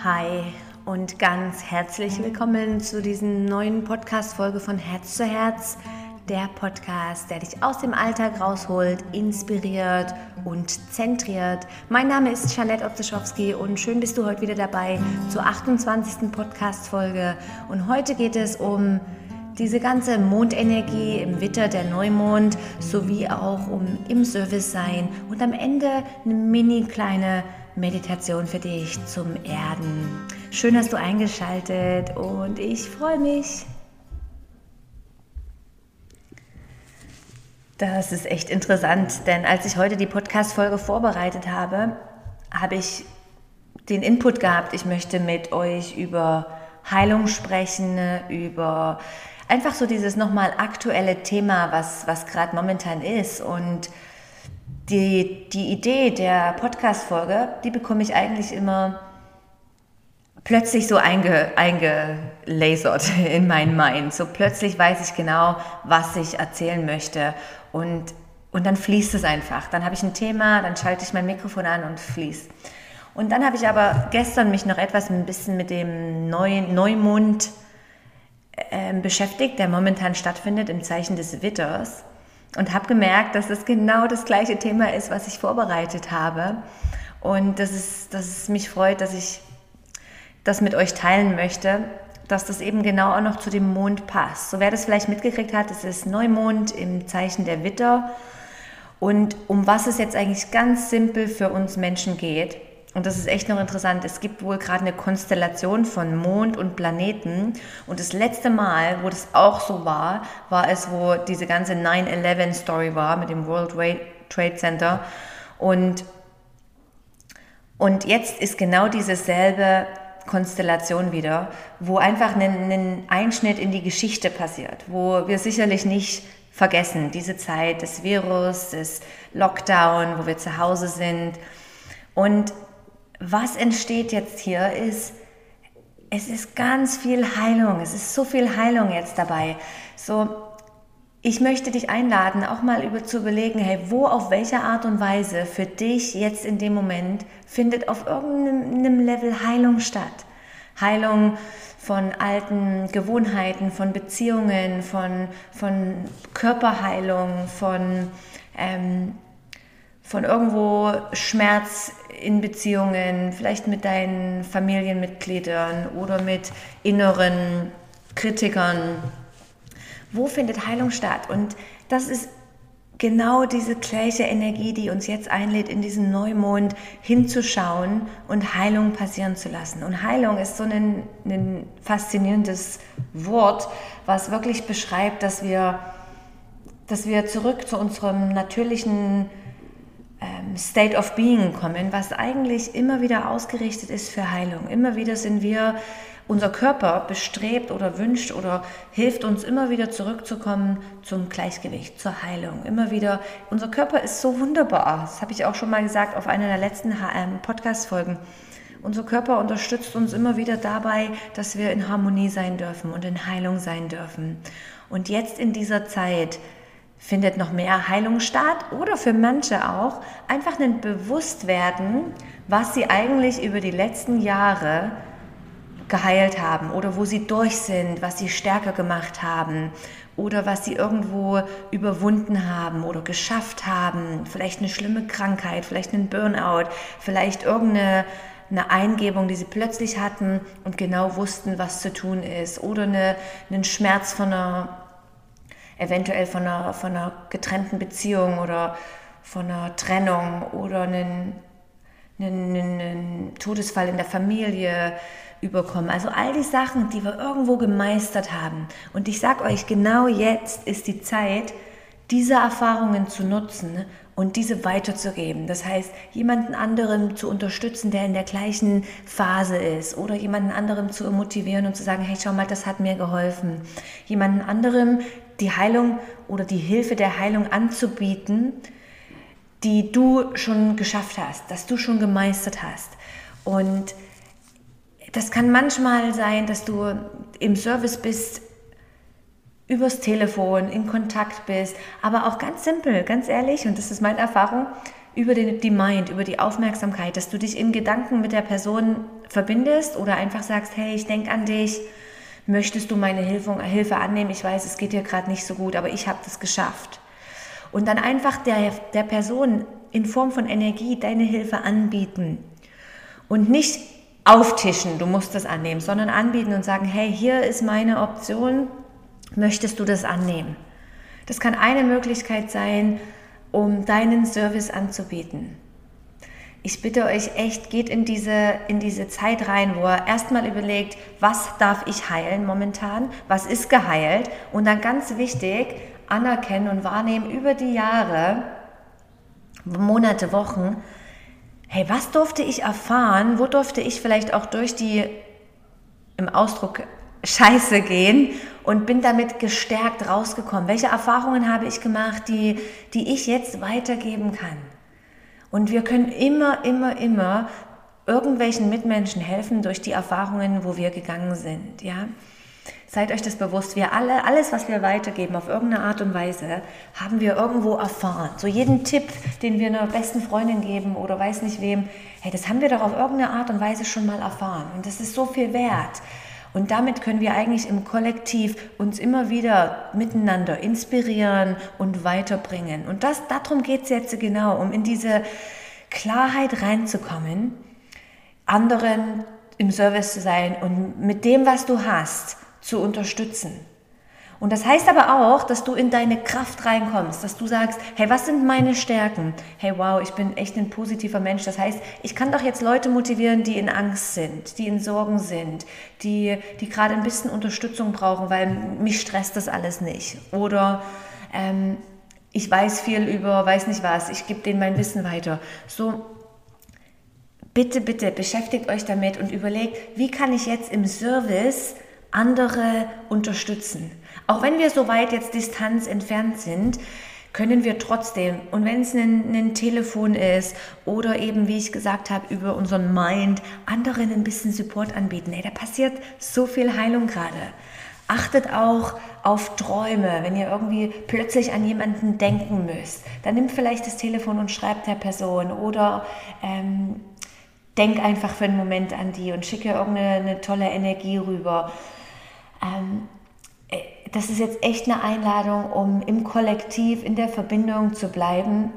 Hi und ganz herzlich willkommen zu diesen neuen Podcast-Folge von Herz zu Herz. Der Podcast, der dich aus dem Alltag rausholt, inspiriert und zentriert. Mein Name ist Janette Obzeschowski und schön bist du heute wieder dabei zur 28. Podcast-Folge. Und heute geht es um diese ganze Mondenergie im Witter, der Neumond, sowie auch um im Service sein und am Ende eine mini kleine Meditation für dich zum Erden. Schön hast du eingeschaltet und ich freue mich. Das ist echt interessant, denn als ich heute die Podcast-Folge vorbereitet habe, habe ich den Input gehabt, ich möchte mit euch über Heilung sprechen, über einfach so dieses nochmal aktuelle Thema, was, was gerade momentan ist und die, die Idee der Podcast-Folge, die bekomme ich eigentlich immer plötzlich so einge, eingelasert in meinen Mind. So plötzlich weiß ich genau, was ich erzählen möchte. Und, und dann fließt es einfach. Dann habe ich ein Thema, dann schalte ich mein Mikrofon an und fließt. Und dann habe ich aber gestern mich noch etwas ein bisschen mit dem neuen Neumond äh, beschäftigt, der momentan stattfindet im Zeichen des Witters und habe gemerkt, dass das genau das gleiche Thema ist, was ich vorbereitet habe. Und dass es, dass es mich freut, dass ich das mit euch teilen möchte, dass das eben genau auch noch zu dem Mond passt. So wer das vielleicht mitgekriegt hat, es ist Neumond im Zeichen der Witter. Und um was es jetzt eigentlich ganz simpel für uns Menschen geht, und das ist echt noch interessant. Es gibt wohl gerade eine Konstellation von Mond und Planeten. Und das letzte Mal, wo das auch so war, war es, wo diese ganze 9-11-Story war mit dem World Trade Center. Und, und jetzt ist genau dieselbe Konstellation wieder, wo einfach ein, ein Einschnitt in die Geschichte passiert, wo wir sicherlich nicht vergessen, diese Zeit des Virus, des Lockdown, wo wir zu Hause sind. Und was entsteht jetzt hier ist, es ist ganz viel Heilung, es ist so viel Heilung jetzt dabei. So, ich möchte dich einladen, auch mal über zu überlegen, hey, wo auf welche Art und Weise für dich jetzt in dem Moment findet auf irgendeinem Level Heilung statt. Heilung von alten Gewohnheiten, von Beziehungen, von, von Körperheilung, von ähm, von irgendwo Schmerz in Beziehungen, vielleicht mit deinen Familienmitgliedern oder mit inneren Kritikern. Wo findet Heilung statt? Und das ist genau diese gleiche Energie, die uns jetzt einlädt, in diesen Neumond hinzuschauen und Heilung passieren zu lassen. Und Heilung ist so ein, ein faszinierendes Wort, was wirklich beschreibt, dass wir, dass wir zurück zu unserem natürlichen State of Being kommen, was eigentlich immer wieder ausgerichtet ist für Heilung. Immer wieder sind wir, unser Körper bestrebt oder wünscht oder hilft uns immer wieder zurückzukommen zum Gleichgewicht, zur Heilung. Immer wieder, unser Körper ist so wunderbar. Das habe ich auch schon mal gesagt auf einer der letzten Podcast-Folgen. Unser Körper unterstützt uns immer wieder dabei, dass wir in Harmonie sein dürfen und in Heilung sein dürfen. Und jetzt in dieser Zeit, findet noch mehr Heilung statt oder für manche auch einfach ein Bewusstwerden, was sie eigentlich über die letzten Jahre geheilt haben oder wo sie durch sind, was sie stärker gemacht haben oder was sie irgendwo überwunden haben oder geschafft haben, vielleicht eine schlimme Krankheit, vielleicht einen Burnout, vielleicht irgendeine eine Eingebung, die sie plötzlich hatten und genau wussten, was zu tun ist oder eine, einen Schmerz von einer eventuell von einer, von einer getrennten Beziehung oder von einer Trennung oder einen, einen, einen Todesfall in der Familie überkommen. Also all die Sachen, die wir irgendwo gemeistert haben. Und ich sage euch, genau jetzt ist die Zeit, diese Erfahrungen zu nutzen und diese weiterzugeben. Das heißt, jemanden anderen zu unterstützen, der in der gleichen Phase ist oder jemanden anderem zu motivieren und zu sagen, hey, schau mal, das hat mir geholfen. Jemanden anderem die Heilung oder die Hilfe der Heilung anzubieten, die du schon geschafft hast, dass du schon gemeistert hast. Und das kann manchmal sein, dass du im Service bist übers Telefon in Kontakt bist, aber auch ganz simpel, ganz ehrlich, und das ist meine Erfahrung, über den, die Mind, über die Aufmerksamkeit, dass du dich in Gedanken mit der Person verbindest oder einfach sagst, hey, ich denke an dich, möchtest du meine Hilfe, Hilfe annehmen? Ich weiß, es geht dir gerade nicht so gut, aber ich habe das geschafft. Und dann einfach der, der Person in Form von Energie deine Hilfe anbieten. Und nicht auftischen, du musst das annehmen, sondern anbieten und sagen, hey, hier ist meine Option, möchtest du das annehmen? Das kann eine Möglichkeit sein, um deinen Service anzubieten. Ich bitte euch echt, geht in diese, in diese Zeit rein, wo ihr erstmal überlegt, was darf ich heilen momentan, was ist geheilt und dann ganz wichtig, anerkennen und wahrnehmen über die Jahre, Monate, Wochen, hey, was durfte ich erfahren, wo durfte ich vielleicht auch durch die, im Ausdruck, Scheiße gehen und bin damit gestärkt rausgekommen. Welche Erfahrungen habe ich gemacht, die, die ich jetzt weitergeben kann? Und wir können immer, immer, immer irgendwelchen Mitmenschen helfen durch die Erfahrungen, wo wir gegangen sind, ja? Seid euch das bewusst, wir alle, alles, was wir weitergeben, auf irgendeine Art und Weise, haben wir irgendwo erfahren. So jeden Tipp, den wir einer besten Freundin geben oder weiß nicht wem, hey, das haben wir doch auf irgendeine Art und Weise schon mal erfahren. Und das ist so viel wert. Und damit können wir eigentlich im Kollektiv uns immer wieder miteinander inspirieren und weiterbringen. Und das, darum geht es jetzt genau, um in diese Klarheit reinzukommen, anderen im Service zu sein und mit dem, was du hast, zu unterstützen. Und das heißt aber auch, dass du in deine Kraft reinkommst, dass du sagst, hey, was sind meine Stärken? Hey, wow, ich bin echt ein positiver Mensch. Das heißt, ich kann doch jetzt Leute motivieren, die in Angst sind, die in Sorgen sind, die, die gerade ein bisschen Unterstützung brauchen, weil mich stresst das alles nicht. Oder ähm, ich weiß viel über, weiß nicht was, ich gebe denen mein Wissen weiter. So, bitte, bitte beschäftigt euch damit und überlegt, wie kann ich jetzt im Service andere unterstützen. Auch wenn wir so weit jetzt Distanz entfernt sind, können wir trotzdem, und wenn es ein, ein, Telefon ist oder eben, wie ich gesagt habe, über unseren Mind, anderen ein bisschen Support anbieten. Ey, da passiert so viel Heilung gerade. Achtet auch auf Träume, wenn ihr irgendwie plötzlich an jemanden denken müsst. Dann nimmt vielleicht das Telefon und schreibt der Person oder ähm, denk einfach für einen Moment an die und schicke irgendeine tolle Energie rüber. Ähm, äh, das ist jetzt echt eine Einladung, um im Kollektiv, in der Verbindung zu bleiben,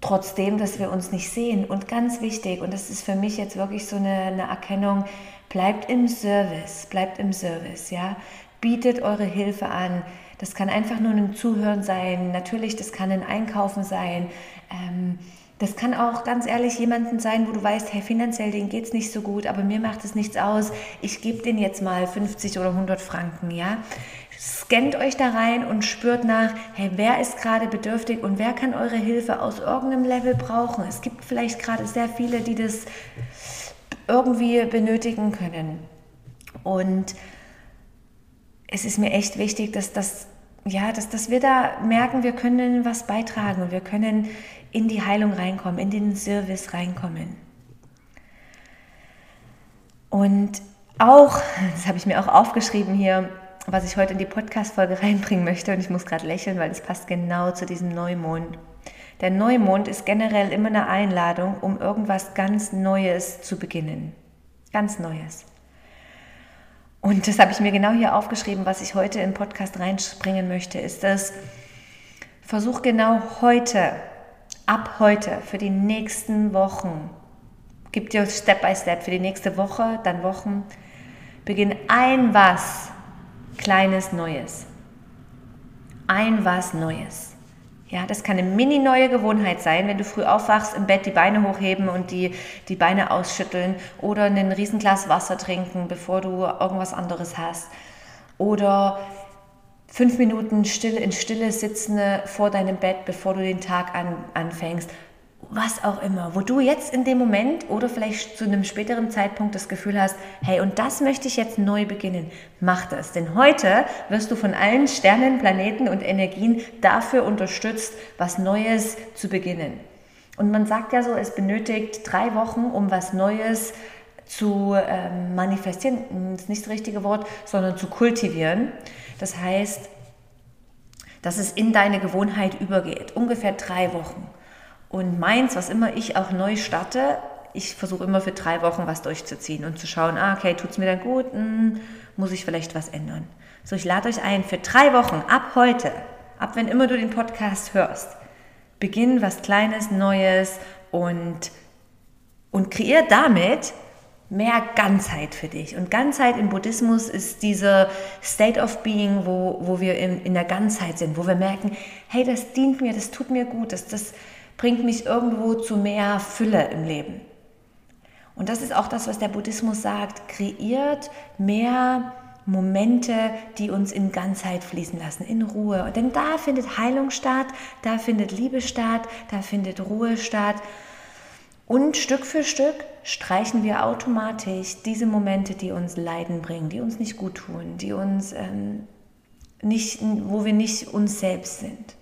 trotzdem, dass wir uns nicht sehen. Und ganz wichtig, und das ist für mich jetzt wirklich so eine, eine Erkennung, bleibt im Service, bleibt im Service, ja. Bietet eure Hilfe an. Das kann einfach nur ein Zuhören sein. Natürlich, das kann ein Einkaufen sein. Ähm, das kann auch ganz ehrlich jemanden sein, wo du weißt, hey, finanziell, denen geht es nicht so gut, aber mir macht es nichts aus. Ich gebe den jetzt mal 50 oder 100 Franken, ja. Scannt euch da rein und spürt nach, hey, wer ist gerade bedürftig und wer kann eure Hilfe aus irgendeinem Level brauchen. Es gibt vielleicht gerade sehr viele, die das irgendwie benötigen können. Und es ist mir echt wichtig, dass das ja, dass, dass wir da merken, wir können was beitragen und wir können in die Heilung reinkommen, in den Service reinkommen. Und auch, das habe ich mir auch aufgeschrieben hier, was ich heute in die Podcast-Folge reinbringen möchte, und ich muss gerade lächeln, weil es passt genau zu diesem Neumond. Der Neumond ist generell immer eine Einladung, um irgendwas ganz Neues zu beginnen. Ganz Neues. Und das habe ich mir genau hier aufgeschrieben, was ich heute im Podcast reinspringen möchte, ist das, versuch genau heute ab heute für die nächsten Wochen, gib dir Step by Step für die nächste Woche, dann Wochen, beginn ein was Kleines Neues. Ein was Neues. Ja, das kann eine mini neue Gewohnheit sein, wenn du früh aufwachst, im Bett die Beine hochheben und die, die Beine ausschütteln oder ein Riesenglas Wasser trinken, bevor du irgendwas anderes hast. Oder fünf Minuten still in Stille sitzen vor deinem Bett, bevor du den Tag an, anfängst. Was auch immer, wo du jetzt in dem Moment oder vielleicht zu einem späteren Zeitpunkt das Gefühl hast, hey, und das möchte ich jetzt neu beginnen. Mach das, denn heute wirst du von allen Sternen, Planeten und Energien dafür unterstützt, was Neues zu beginnen. Und man sagt ja so, es benötigt drei Wochen, um was Neues zu ähm, manifestieren, das ist nicht das richtige Wort, sondern zu kultivieren. Das heißt, dass es in deine Gewohnheit übergeht. Ungefähr drei Wochen. Und meins, was immer ich auch neu starte, ich versuche immer für drei Wochen was durchzuziehen und zu schauen, ah, okay, tut es mir dann gut, hm, muss ich vielleicht was ändern. So, ich lade euch ein, für drei Wochen, ab heute, ab wenn immer du den Podcast hörst, beginn was Kleines, Neues und, und kreier damit mehr Ganzheit für dich. Und Ganzheit im Buddhismus ist dieser State of Being, wo, wo wir in, in der Ganzheit sind, wo wir merken, hey, das dient mir, das tut mir gut, das, das bringt mich irgendwo zu mehr Fülle im Leben. Und das ist auch das, was der Buddhismus sagt, kreiert mehr Momente, die uns in Ganzheit fließen lassen, in Ruhe. Denn da findet Heilung statt, da findet Liebe statt, da findet Ruhe statt. Und Stück für Stück streichen wir automatisch diese Momente, die uns Leiden bringen, die uns nicht gut tun, die uns ähm, nicht, wo wir nicht uns selbst sind.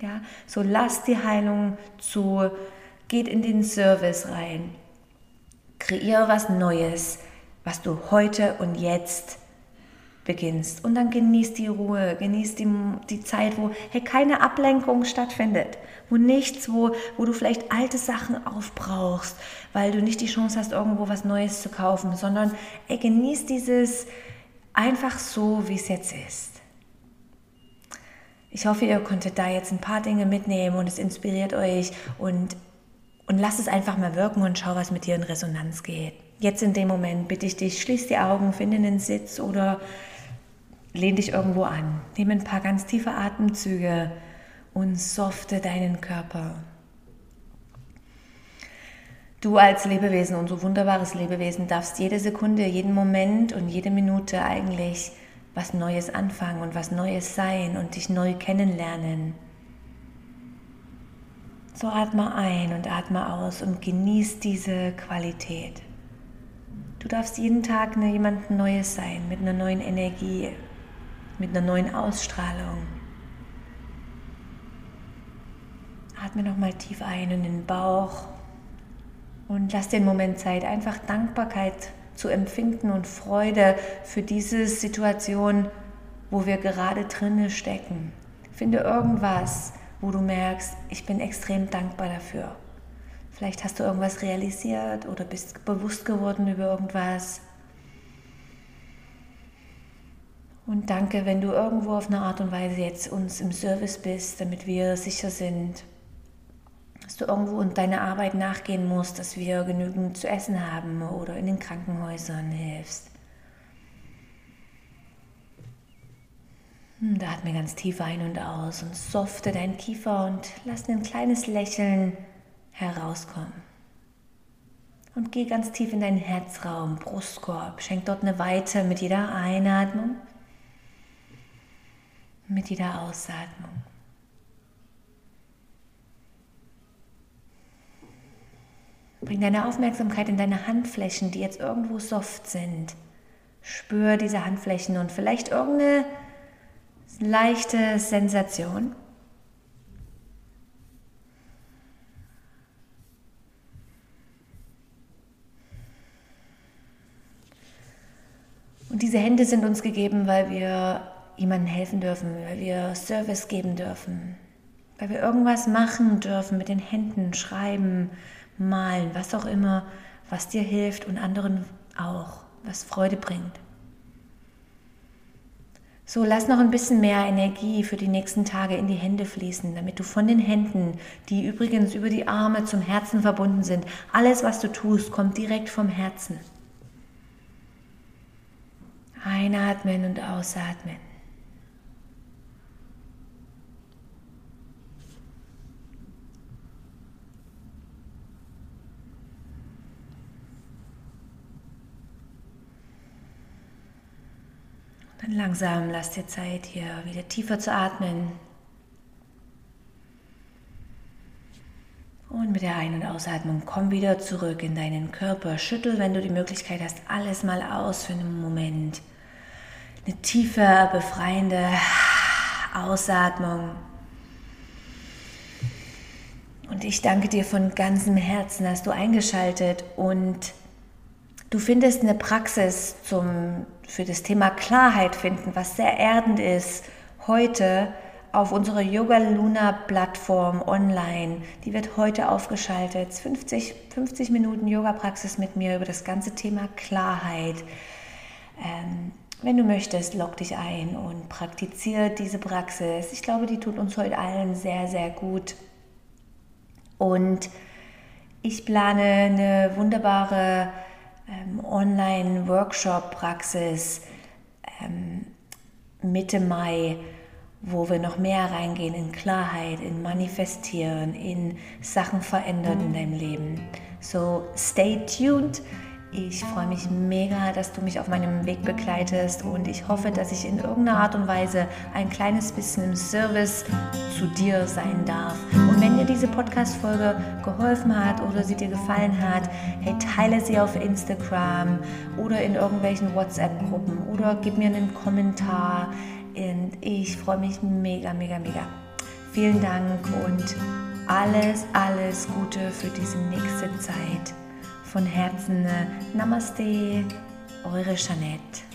Ja, so lasst die Heilung zu, geht in den Service rein, kreiere was Neues, was du heute und jetzt beginnst. Und dann genieß die Ruhe, genieß die, die Zeit, wo hey, keine Ablenkung stattfindet, wo nichts, wo, wo du vielleicht alte Sachen aufbrauchst, weil du nicht die Chance hast, irgendwo was Neues zu kaufen, sondern ey, genieß dieses einfach so, wie es jetzt ist. Ich hoffe, ihr konntet da jetzt ein paar Dinge mitnehmen und es inspiriert euch und, und lasst es einfach mal wirken und schau, was mit dir in Resonanz geht. Jetzt in dem Moment bitte ich dich, schließ die Augen, finde einen Sitz oder lehn dich irgendwo an. Nimm ein paar ganz tiefe Atemzüge und softe deinen Körper. Du als Lebewesen, unser wunderbares Lebewesen, darfst jede Sekunde, jeden Moment und jede Minute eigentlich was Neues anfangen und was Neues sein und dich neu kennenlernen. So atme ein und atme aus und genieß diese Qualität. Du darfst jeden Tag jemand Neues sein, mit einer neuen Energie, mit einer neuen Ausstrahlung. Atme nochmal tief ein in den Bauch und lass den Moment Zeit, einfach Dankbarkeit zu empfinden und Freude für diese Situation, wo wir gerade drinnen stecken. Finde irgendwas, wo du merkst, ich bin extrem dankbar dafür. Vielleicht hast du irgendwas realisiert oder bist bewusst geworden über irgendwas. Und danke, wenn du irgendwo auf eine Art und Weise jetzt uns im Service bist, damit wir sicher sind, dass du irgendwo und deine Arbeit nachgehen musst, dass wir genügend zu essen haben oder in den Krankenhäusern hilfst. Hm, da atme ganz tief ein und aus und softe deinen Kiefer und lass ein kleines Lächeln herauskommen. Und geh ganz tief in deinen Herzraum, Brustkorb. Schenk dort eine Weite mit jeder Einatmung mit jeder Ausatmung. Bring deine Aufmerksamkeit in deine Handflächen, die jetzt irgendwo soft sind. Spür diese Handflächen und vielleicht irgendeine leichte Sensation. Und diese Hände sind uns gegeben, weil wir jemandem helfen dürfen, weil wir Service geben dürfen, weil wir irgendwas machen dürfen mit den Händen, schreiben, malen, was auch immer, was dir hilft und anderen auch, was Freude bringt. So, lass noch ein bisschen mehr Energie für die nächsten Tage in die Hände fließen, damit du von den Händen, die übrigens über die Arme zum Herzen verbunden sind, alles, was du tust, kommt direkt vom Herzen. Einatmen und ausatmen. Dann langsam lass dir Zeit, hier wieder tiefer zu atmen. Und mit der Ein- und Ausatmung komm wieder zurück in deinen Körper. Schüttel, wenn du die Möglichkeit hast, alles mal aus für einen Moment. Eine tiefe, befreiende Ausatmung. Und ich danke dir von ganzem Herzen, dass du eingeschaltet und Du findest eine Praxis zum, für das Thema Klarheit finden, was sehr erdend ist, heute auf unsere Yoga Luna Plattform online. Die wird heute aufgeschaltet. 50, 50 Minuten Yoga-Praxis mit mir über das ganze Thema Klarheit. Ähm, wenn du möchtest, log dich ein und praktiziere diese Praxis. Ich glaube, die tut uns heute allen sehr, sehr gut. Und ich plane eine wunderbare ähm, Online-Workshop-Praxis ähm, Mitte Mai wo wir noch mehr reingehen in Klarheit, in Manifestieren, in Sachen verändern in deinem Leben. So stay tuned. Ich freue mich mega, dass du mich auf meinem Weg begleitest und ich hoffe, dass ich in irgendeiner Art und Weise ein kleines bisschen im Service zu dir sein darf. Und wenn dir diese Podcast-Folge geholfen hat oder sie dir gefallen hat, hey, teile sie auf Instagram oder in irgendwelchen WhatsApp-Gruppen oder gib mir einen Kommentar. Und ich freue mich mega, mega, mega. Vielen Dank und alles, alles Gute für diese nächste Zeit. Von Herzen Namaste, eure Jeanette.